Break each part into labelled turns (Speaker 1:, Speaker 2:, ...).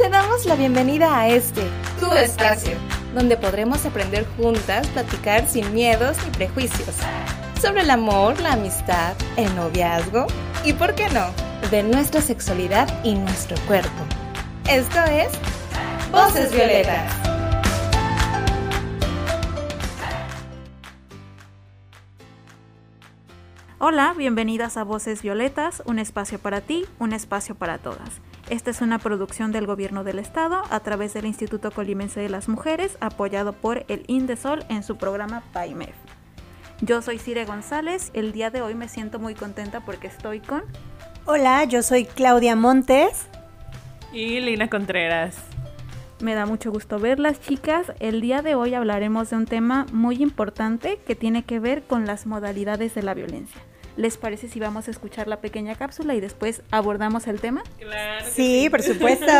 Speaker 1: Te damos la bienvenida a este, tu espacio, donde podremos aprender juntas, platicar sin miedos ni prejuicios, sobre el amor, la amistad, el noviazgo y, ¿por qué no?, de nuestra sexualidad y nuestro cuerpo. Esto es Voces Violetas.
Speaker 2: Hola, bienvenidas a Voces Violetas, un espacio para ti, un espacio para todas. Esta es una producción del Gobierno del Estado a través del Instituto Colimense de las Mujeres, apoyado por el INDESOL en su programa PAIMEF. Yo soy Cire González, el día de hoy me siento muy contenta porque estoy con...
Speaker 3: Hola, yo soy Claudia Montes.
Speaker 4: Y Lina Contreras.
Speaker 2: Me da mucho gusto verlas, chicas. El día de hoy hablaremos de un tema muy importante que tiene que ver con las modalidades de la violencia. ¿Les parece si vamos a escuchar la pequeña cápsula y después abordamos el tema?
Speaker 3: Claro. Sí, sí, por supuesto.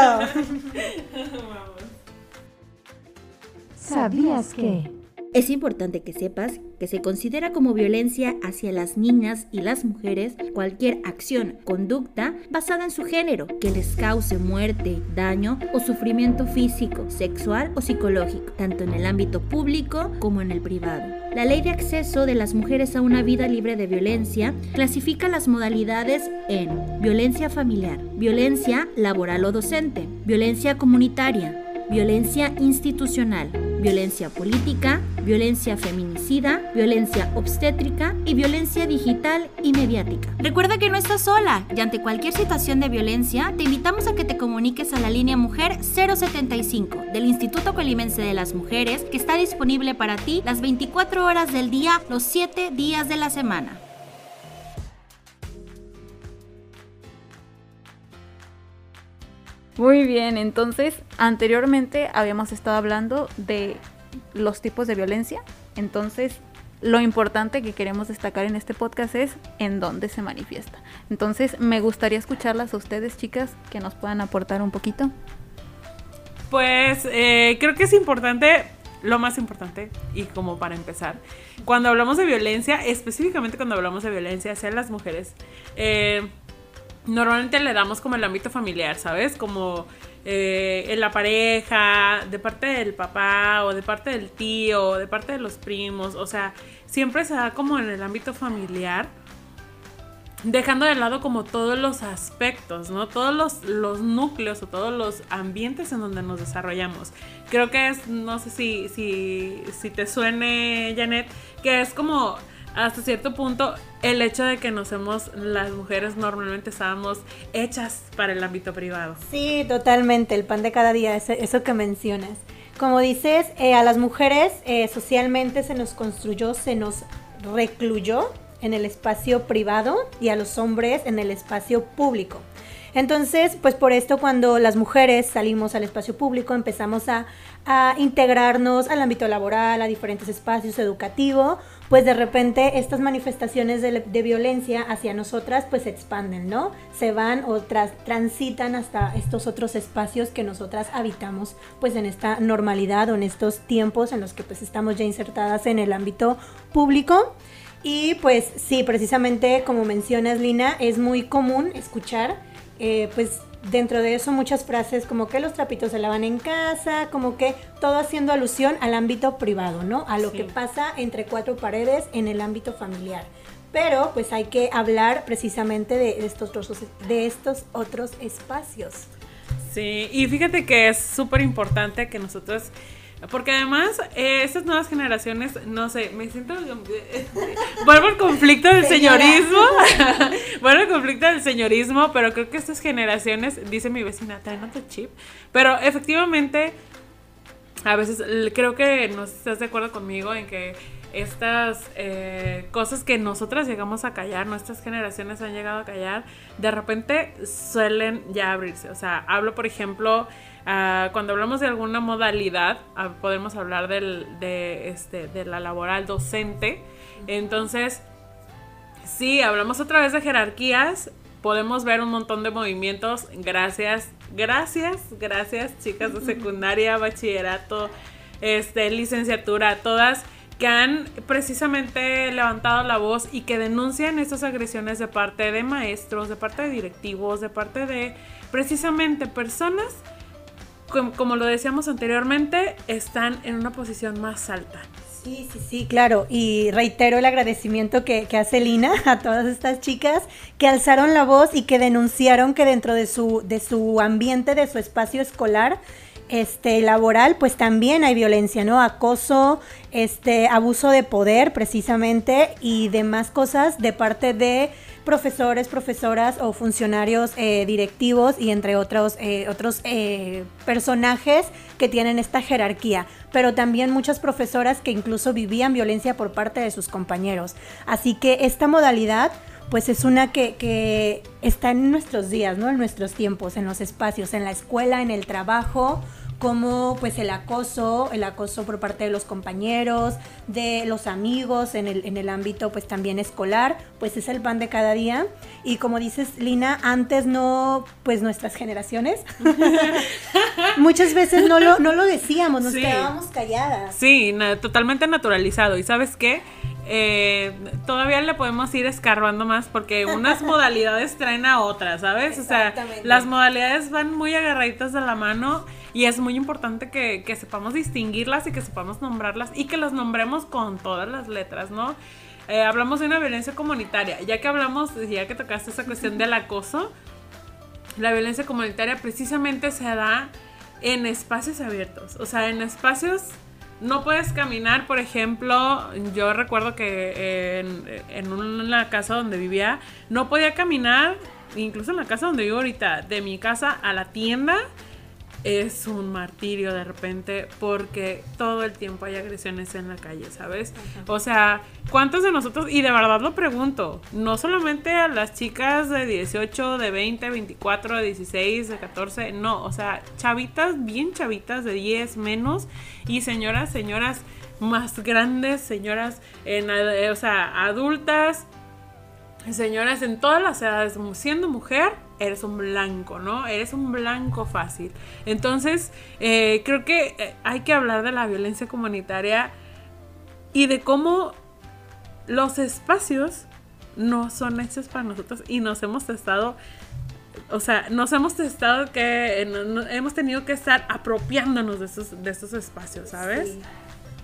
Speaker 5: ¿Sabías que? Es importante que sepas que se considera como violencia hacia las niñas y las mujeres cualquier acción, conducta basada en su género que les cause muerte, daño o sufrimiento físico, sexual o psicológico, tanto en el ámbito público como en el privado. La ley de acceso de las mujeres a una vida libre de violencia clasifica las modalidades en violencia familiar, violencia laboral o docente, violencia comunitaria, violencia institucional, violencia política, violencia feminicida, violencia obstétrica y violencia digital y mediática. Recuerda que no estás sola y ante cualquier situación de violencia te invitamos a que te comuniques a la línea Mujer 075 del Instituto Colimense de las Mujeres que está disponible para ti las 24 horas del día, los 7 días de la semana.
Speaker 2: Muy bien, entonces anteriormente habíamos estado hablando de los tipos de violencia, entonces lo importante que queremos destacar en este podcast es en dónde se manifiesta. Entonces me gustaría escucharlas a ustedes, chicas, que nos puedan aportar un poquito.
Speaker 4: Pues eh, creo que es importante, lo más importante, y como para empezar, cuando hablamos de violencia, específicamente cuando hablamos de violencia hacia las mujeres, eh, normalmente le damos como el ámbito familiar, ¿sabes? Como eh, en la pareja, de parte del papá o de parte del tío, o de parte de los primos, o sea, siempre se da como en el ámbito familiar, dejando de lado como todos los aspectos, ¿no? Todos los, los núcleos o todos los ambientes en donde nos desarrollamos. Creo que es, no sé si, si, si te suene, Janet, que es como hasta cierto punto el hecho de que nos hemos, las mujeres normalmente estábamos hechas para el ámbito privado.
Speaker 3: Sí, totalmente, el pan de cada día, eso, que mencionas. Como dices, eh, a las mujeres eh, socialmente se nos construyó, se nos recluyó en el espacio privado y a los hombres en el espacio público. Entonces, pues por esto cuando las mujeres salimos al espacio público empezamos a, integrarnos al ámbito laboral, a diferentes espacios educativos, pues de repente estas manifestaciones de, violencia hacia nosotras pues se expanden, ¿no? Se van o transitan hasta estos otros espacios que nosotras habitamos pues en esta normalidad o en estos tiempos en los que pues estamos ya insertadas en el ámbito público. Y pues sí, precisamente como mencionas Lina, es muy común escuchar eh, pues dentro de eso muchas frases como que los trapitos se lavan en casa, como que todo haciendo alusión al ámbito privado, ¿no? A lo que pasa entre cuatro paredes en el ámbito familiar. Pero pues hay que hablar precisamente de estos otros, de estos otros espacios.
Speaker 4: Sí, y fíjate que es súper importante que nosotros porque además, eh, estas nuevas generaciones, no sé, me siento. vuelvo al conflicto del señorismo. vuelvo al conflicto del señorismo, pero creo que estas generaciones, dice mi vecina, traen otro chip. Pero efectivamente, a veces creo que no estás de acuerdo conmigo en que estas eh, cosas que nosotras llegamos a callar, nuestras generaciones han llegado a callar, de repente suelen ya abrirse. O sea, hablo, por ejemplo Ah, cuando hablamos de alguna modalidad, ah, podemos hablar de, este, de la laboral docente. Entonces, si hablamos otra vez de jerarquías. Podemos ver un montón de movimientos. Gracias, gracias, gracias, chicas de secundaria, bachillerato, este, licenciatura, todas que han precisamente levantado la voz y que denuncian estas agresiones de parte de maestros, de parte de directivos, de parte de precisamente personas como lo decíamos anteriormente, están en una posición más alta.
Speaker 3: Sí, sí, sí, claro. Y reitero el agradecimiento que, que, hace Lina a todas estas chicas que alzaron la voz y que denunciaron que dentro de su, de su ambiente, de su espacio escolar, este, laboral, pues también hay violencia, ¿no? Acoso, este, abuso de poder precisamente y demás cosas de parte de profesores, profesoras o funcionarios eh, directivos y entre otros, eh, otros eh, personajes que tienen esta jerarquía, pero también muchas profesoras que incluso vivían violencia por parte de sus compañeros. Así que esta modalidad pues es una que, que está en nuestros días, ¿no? En nuestros tiempos, en los espacios, en la escuela, en el trabajo, como pues el acoso, el acoso por parte de los compañeros, de los amigos en el, en el ámbito pues también escolar, pues es el pan de cada día. Y como dices, Lina, antes no, pues nuestras generaciones, muchas veces no lo, no lo decíamos, nos quedábamos calladas.
Speaker 4: Sí, totalmente naturalizado. ¿Y sabes qué? Eh, todavía le podemos ir escarbando más porque unas modalidades traen a otras, ¿sabes? O sea, las modalidades van muy agarraditas de la mano y es muy importante que, sepamos distinguirlas y que sepamos nombrarlas y que las nombremos con todas las letras, ¿no? Eh, hablamos de una violencia comunitaria, ya que hablamos, ya que tocaste esa cuestión del acoso, la violencia comunitaria precisamente se da en espacios abiertos, o sea, en espacios no puedes caminar, por ejemplo, yo recuerdo que en, una casa donde vivía, no podía caminar, incluso en la casa donde vivo ahorita, de mi casa a la tienda, es un martirio de repente porque todo el tiempo hay agresiones en la calle, ¿sabes? O sea, ¿cuántos de nosotros, y de verdad lo pregunto, no solamente a las chicas de 18, de 20, 24, de 16, de 14, no, o sea, chavitas, bien chavitas de 10 menos y señoras, señoras más grandes, señoras, en, o sea, adultas, señoras en todas las edades, siendo mujer, eres un blanco, ¿no? Eres un blanco fácil. Entonces, eh, creo que eh, hay que hablar de la violencia comunitaria y de cómo los espacios no son hechos para nosotros y nos hemos testado, o sea, nos hemos testado que hemos tenido que estar apropiándonos de estos, de estos espacios, ¿sabes?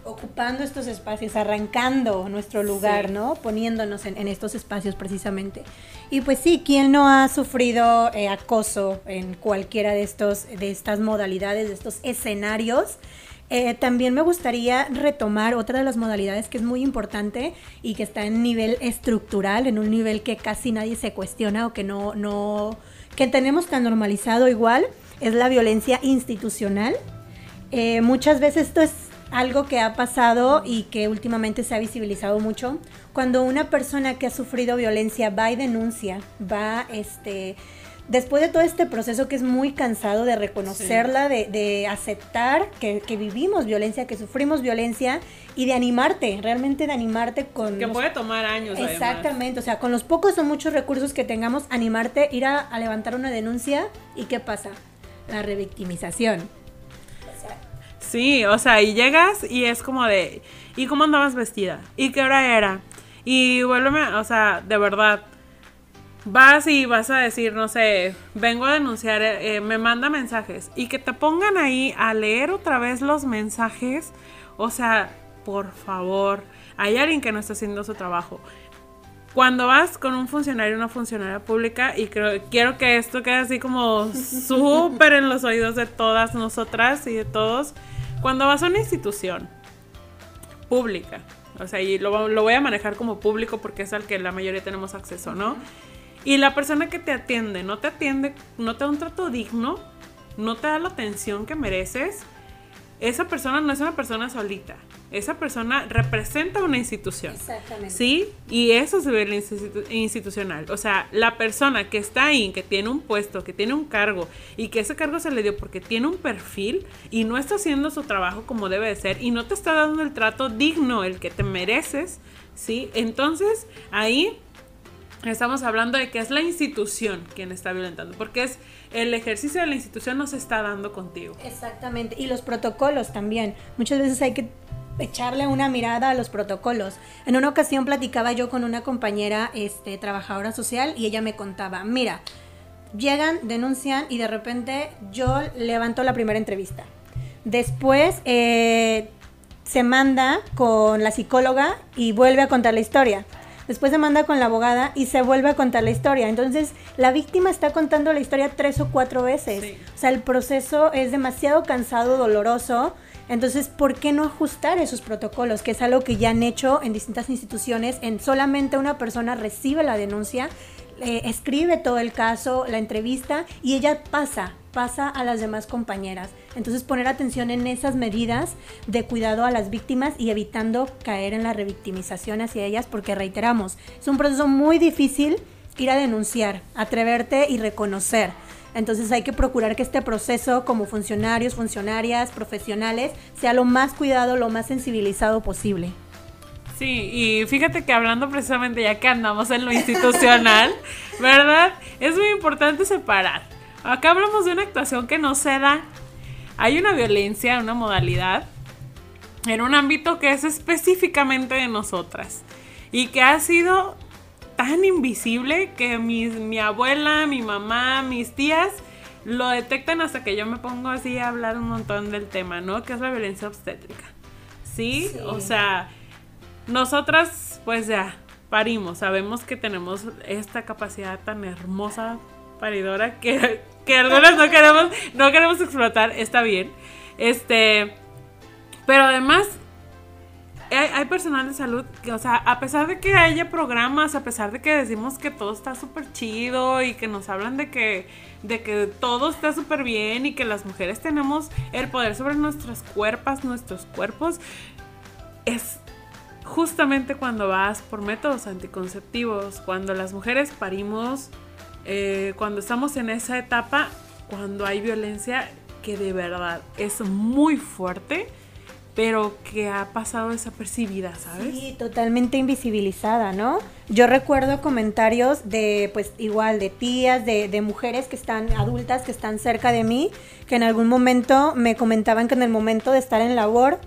Speaker 3: Ocupando estos espacios, arrancando nuestro lugar, ¿no? Poniéndonos en, estos espacios precisamente. Y pues sí, ¿quién no ha sufrido eh, acoso en cualquiera de, estos, de estas modalidades, de estos escenarios? Eh, también me gustaría retomar otra de las modalidades que es muy importante y que está en nivel estructural, en un nivel que casi nadie se cuestiona o que no, no, que tenemos tan normalizado igual, es la violencia institucional. Eh, muchas veces esto es algo que ha pasado y que últimamente se ha visibilizado mucho, cuando una persona que ha sufrido violencia va y denuncia, va este después de todo este proceso que es muy cansado de reconocerla, de, aceptar que, vivimos violencia, que sufrimos violencia y de animarte, realmente de animarte con...
Speaker 4: Que puede tomar años.
Speaker 3: Exactamente, o sea, con los pocos o muchos recursos que tengamos, animarte, ir a, a levantar una denuncia y ¿qué pasa? La revictimización.
Speaker 4: Sí, o sea, y llegas y es como de, ¿y cómo andabas vestida? ¿Y qué hora era? Y vuélveme, o sea, de verdad, vas y vas a decir, no sé, vengo a denunciar, eh, eh, me manda mensajes y que te pongan ahí a leer otra vez los mensajes, o sea, por favor, hay alguien que no está haciendo su trabajo. Cuando vas con un funcionario una funcionaria pública, y creo, quiero que esto quede así como súper en los oídos de todas nosotras y de todos, cuando vas a una institución pública, o sea, y lo, lo, voy a manejar como público porque es al que la mayoría tenemos acceso, ¿no? Y la persona que te atiende no te atiende, no te da un trato digno, no te da la atención que mereces, esa persona no es una persona solita. Esa persona representa una institución. Exactamente. ¿Sí? Y eso es nivel institucional. O sea, la persona que está ahí, que tiene un puesto, que tiene un cargo y que ese cargo se le dio porque tiene un perfil y no está haciendo su trabajo como debe de ser y no te está dando el trato digno, el que te mereces, ¿sí? Entonces, ahí estamos hablando de que es la institución quien está violentando, porque es el ejercicio de la institución no se está dando contigo.
Speaker 3: Exactamente, y los protocolos también. Muchas veces hay que echarle una mirada a los protocolos. En una ocasión platicaba yo con una compañera este, trabajadora social y ella me contaba, mira, llegan, denuncian y de repente yo levanto la primera entrevista. Después eh, se manda con la psicóloga y vuelve a contar la historia. Después se manda con la abogada y se vuelve a contar la historia. Entonces, la víctima está contando la historia tres o cuatro veces. O sea, el proceso es demasiado cansado, doloroso. Entonces, ¿por qué no ajustar esos protocolos? Que es algo que ya han hecho en distintas instituciones. En solamente una persona recibe la denuncia, escribe todo el caso, la entrevista y ella pasa pasa a las demás compañeras. Entonces poner atención en esas medidas de cuidado a las víctimas y evitando caer en la revictimización hacia ellas porque reiteramos, es un proceso muy difícil ir a denunciar, atreverte y reconocer. Entonces hay que procurar que este proceso como funcionarios, funcionarias, profesionales, sea lo más cuidado, lo más sensibilizado posible.
Speaker 4: Sí, y fíjate que hablando precisamente ya que andamos en lo institucional, ¿verdad? Es muy importante separar Acá hablamos de una actuación que no se da. Hay una violencia, una modalidad, en un ámbito que es específicamente de nosotras y que ha sido tan invisible que mi abuela, mi mamá, mis tías lo detectan hasta que yo me pongo así a hablar un montón del tema, ¿no? Que es la violencia obstétrica. ¿Sí? sí. O sea, nosotras pues ya parimos, sabemos que tenemos esta capacidad tan hermosa paridora que que algunas no queremos, no queremos explotar, está bien. Este, pero además hay, personal de salud que, o sea, a pesar de que haya programas, a pesar de que decimos que todo está súper chido y que nos hablan de que, de que todo está súper bien y que las mujeres tenemos el poder sobre nuestras cuerpos, nuestros cuerpos, es justamente cuando vas por métodos anticonceptivos, cuando las mujeres parimos eh, cuando estamos en esa etapa, cuando hay violencia que de verdad es muy fuerte, pero que ha pasado desapercibida, ¿sabes?
Speaker 3: Sí, totalmente invisibilizada, ¿no? Yo recuerdo comentarios de, pues igual, de tías, de, de, mujeres que están adultas, que están cerca de mí, que en algún momento me comentaban que en el momento de estar en labor,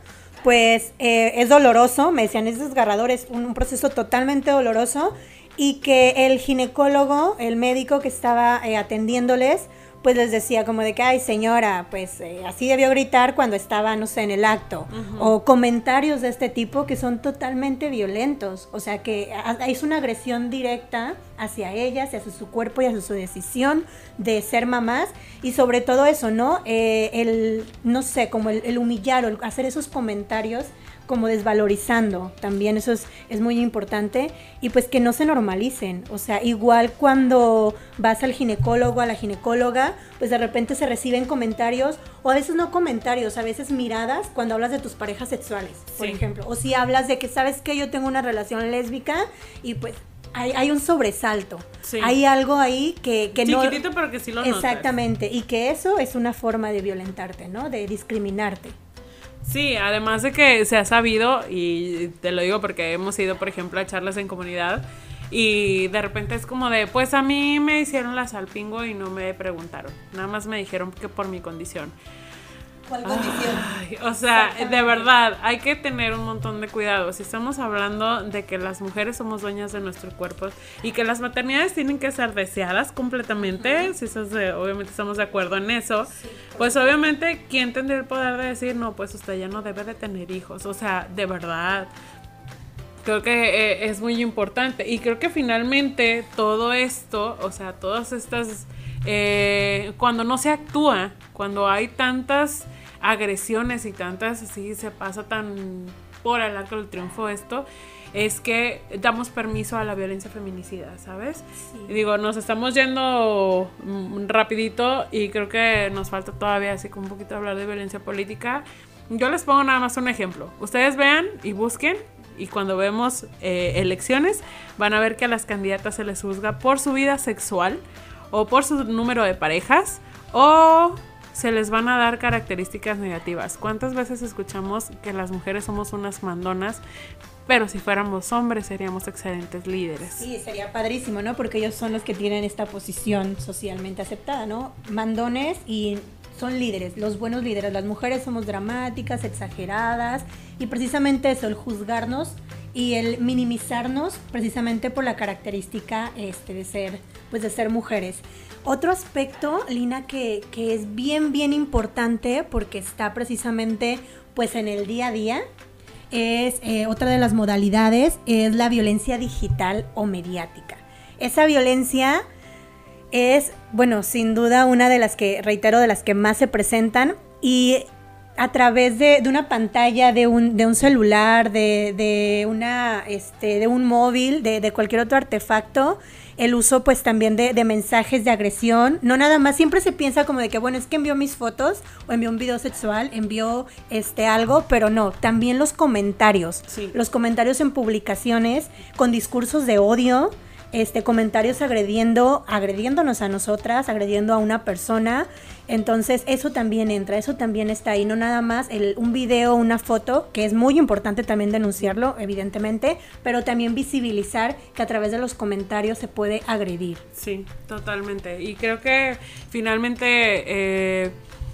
Speaker 3: pues eh, es doloroso, me decían, es desgarrador, es un proceso totalmente doloroso y que el ginecólogo, el médico que estaba eh, atendiéndoles, pues les decía como de que, ay señora, pues eh, así debió gritar cuando estaba, no sé, en el acto. O comentarios de este tipo que son totalmente violentos. O sea que es una agresión directa hacia ellas, hacia su cuerpo y hacia su decisión de ser mamás. Y sobre todo eso, ¿no? Eh, el, no sé, como el, el humillar o hacer esos comentarios como desvalorizando, también eso es, es, muy importante, y pues que no se normalicen, o sea, igual cuando vas al ginecólogo, a la ginecóloga, pues de repente se reciben comentarios, o a veces no comentarios, a veces miradas cuando hablas de tus parejas sexuales, por ejemplo, o si hablas de que, ¿sabes que Yo tengo una relación lésbica y pues hay, hay, un sobresalto. Hay algo ahí que, que
Speaker 4: no. Chiquitito, pero que sí lo
Speaker 3: Exactamente. Y que eso es una forma de violentarte, ¿no? De discriminarte.
Speaker 4: Sí, además de que se ha sabido, y te lo digo porque hemos ido, por ejemplo, a charlas en comunidad, y de repente es como de, pues a mí me hicieron la salpingo y no me preguntaron, nada más me dijeron que por mi condición.
Speaker 3: ¿Cuál condición?
Speaker 4: o sea, de verdad, hay que tener un montón de cuidado. Si estamos hablando de que las mujeres somos dueñas de nuestro cuerpo y que las maternidades tienen que ser deseadas completamente, si eso obviamente estamos de acuerdo en eso, pues obviamente, ¿quién tendría el poder de decir, no, pues usted ya no debe de tener hijos? O sea, de verdad creo que eh, es muy importante. Y creo que finalmente todo esto, o sea, todas estas, eh, cuando no se actúa, cuando hay tantas agresiones y tantas así se pasa tan por el arco del triunfo esto, es que damos permiso a la violencia feminicida, ¿sabes? Y digo, nos estamos yendo mm, rapidito y creo que nos falta todavía así como un poquito hablar de violencia política. Yo les pongo nada más un ejemplo. Ustedes vean y busquen y cuando vemos eh, elecciones van a ver que a las candidatas se les juzga por su vida sexual o por su número de parejas o se les van a dar características negativas. ¿Cuántas veces escuchamos que las mujeres somos unas mandonas? Pero si fuéramos hombres seríamos excelentes líderes.
Speaker 3: Sí, sería padrísimo, ¿no? Porque ellos son los que tienen esta posición socialmente aceptada, ¿no? Mandones y son líderes, los buenos líderes. Las mujeres somos dramáticas, exageradas y precisamente eso, el juzgarnos y el minimizarnos precisamente por la característica este, de ser pues de ser mujeres. Otro aspecto, Lina, que, que es bien, bien importante porque está precisamente pues en el día a día, es eh, otra de las modalidades, es la violencia digital o mediática. Esa violencia es, bueno, sin duda una de las que, reitero, de las que más se presentan y a través de, una pantalla, de un, de un celular, de, de, una, este, de un móvil, de, de, cualquier otro artefacto, el uso pues también de, mensajes de agresión, no nada más, siempre se piensa como de que bueno, es que envió mis fotos o envió un video sexual, envió este algo, pero no, también los comentarios, los comentarios en publicaciones con discursos de odio, este, comentarios agrediendo, agrediéndonos a nosotras, agrediendo a una persona. Entonces eso también entra, eso también está ahí, no nada más el, un video, una foto, que es muy importante también denunciarlo, evidentemente, pero también visibilizar que a través de los comentarios se puede agredir.
Speaker 4: Sí, totalmente. Y creo que finalmente eh,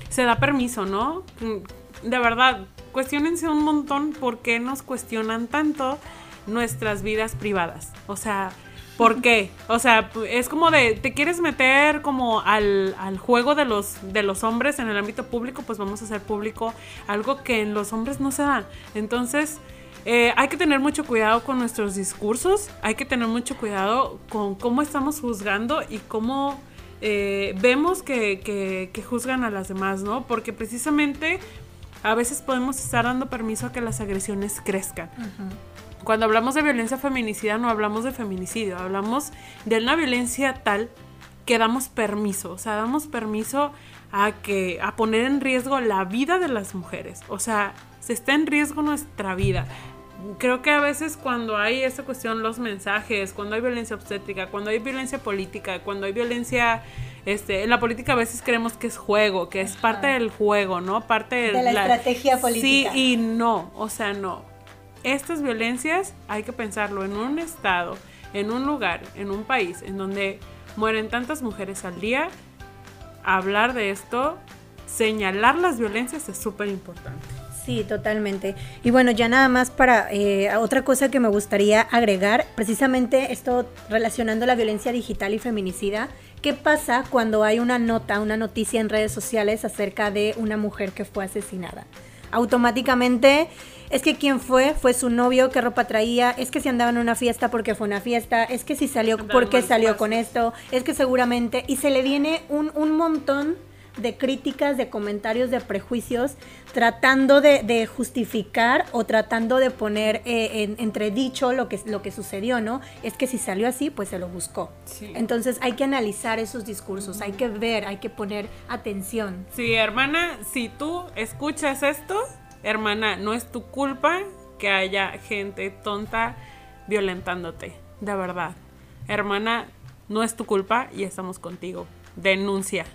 Speaker 4: se da permiso, ¿no? De verdad, cuestionense un montón por qué nos cuestionan tanto nuestras vidas privadas. O sea, ¿Por qué? O sea, es como de, ¿te quieres meter como al, juego de los, de los hombres en el ámbito público? Pues vamos a hacer público algo que en los hombres no se da. Entonces, eh, hay que tener mucho cuidado con nuestros discursos, hay que tener mucho cuidado con cómo estamos juzgando y cómo eh, vemos que, que, juzgan a las demás, ¿no? Porque precisamente a veces podemos estar dando permiso a que las agresiones crezcan. Cuando hablamos de violencia feminicida no hablamos de feminicidio, hablamos de una violencia tal que damos permiso, o sea, damos permiso a que a poner en riesgo la vida de las mujeres, o sea, se está en riesgo nuestra vida. Creo que a veces cuando hay esta cuestión, los mensajes, cuando hay violencia obstétrica, cuando hay violencia política, cuando hay violencia este, en la política a veces creemos que es juego, que es parte del juego, ¿no? Parte
Speaker 3: de, la, estrategia política.
Speaker 4: Sí y no, o sea, no estas violencias hay que pensarlo en un estado, en un lugar, en un país en donde mueren tantas mujeres al día. Hablar de esto, señalar las violencias es súper importante.
Speaker 3: Sí, totalmente. Y bueno, ya nada más para eh, otra cosa que me gustaría agregar, precisamente esto relacionando la violencia digital y feminicida. ¿Qué pasa cuando hay una nota, una noticia en redes sociales acerca de una mujer que fue asesinada? Automáticamente es que quién fue, fue su novio, qué ropa traía, es que si andaba en una fiesta porque fue una fiesta, es que si salió porque salió con esto, es que seguramente, y se le viene un, un montón de críticas, de comentarios, de prejuicios, tratando de, justificar o tratando de poner eh, en, entredicho lo que, lo que sucedió, ¿no? Es que si salió así, pues se lo buscó. Entonces hay que analizar esos discursos, hay que ver, hay que poner atención.
Speaker 4: Sí, hermana, si tú escuchas esto, hermana, no es tu culpa que haya gente tonta violentándote, de verdad. Hermana, no es tu culpa y estamos contigo. Denuncia.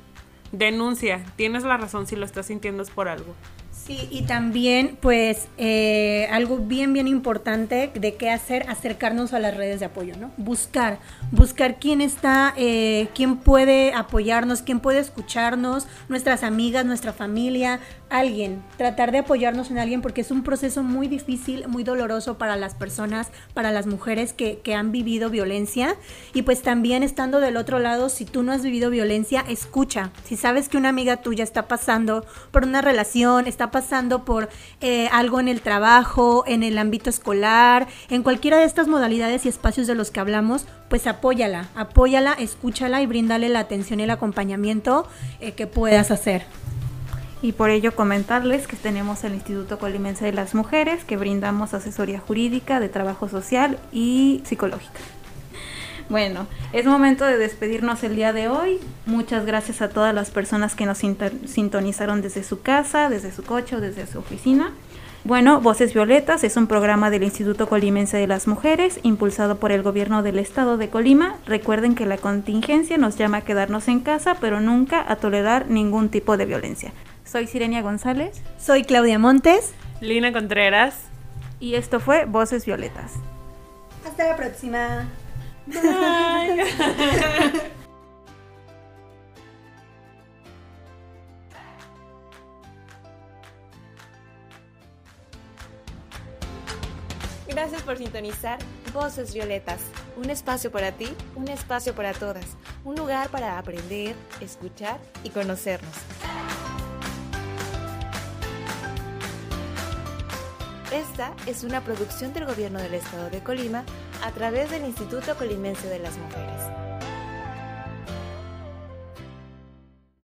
Speaker 4: Denuncia. Tienes la razón si lo estás sintiendo es por algo.
Speaker 3: Sí, y también, pues, eh, algo bien, bien importante de qué hacer, acercarnos a las redes de apoyo, ¿no? Buscar, buscar quién está, eh, quién puede apoyarnos, quién puede escucharnos, nuestras amigas, nuestra familia, alguien, tratar de apoyarnos en alguien porque es un proceso muy difícil, muy doloroso para las personas, para las mujeres que, que han vivido violencia. Y pues también estando del otro lado, si tú no has vivido violencia, escucha. Si sabes que una amiga tuya está pasando por una relación, está pasando por eh, algo en el trabajo, en el ámbito escolar, en cualquiera de estas modalidades y espacios de los que hablamos, pues apóyala, apóyala, escúchala y bríndale la atención y el acompañamiento eh, que puedas hacer
Speaker 2: y por ello comentarles que tenemos el Instituto Colimense de las Mujeres, que brindamos asesoría jurídica, de trabajo social y psicológica. Bueno, es momento de despedirnos el día de hoy. Muchas gracias a todas las personas que nos sintonizaron desde su casa, desde su coche o desde su oficina. Bueno, Voces Violetas es un programa del Instituto Colimense de las Mujeres, impulsado por el gobierno del estado de Colima. Recuerden que la contingencia nos llama a quedarnos en casa, pero nunca a tolerar ningún tipo de violencia. Soy Sirenia González.
Speaker 3: Soy Claudia Montes.
Speaker 4: Lina Contreras.
Speaker 2: Y esto fue Voces Violetas.
Speaker 3: Hasta la próxima.
Speaker 4: Bye.
Speaker 1: Gracias por sintonizar Voces Violetas, un espacio para ti, un espacio para todas un lugar para aprender, escuchar y conocernos. Esta es una producción del Gobierno del Estado de Colima a través del Instituto Colimense de las Mujeres.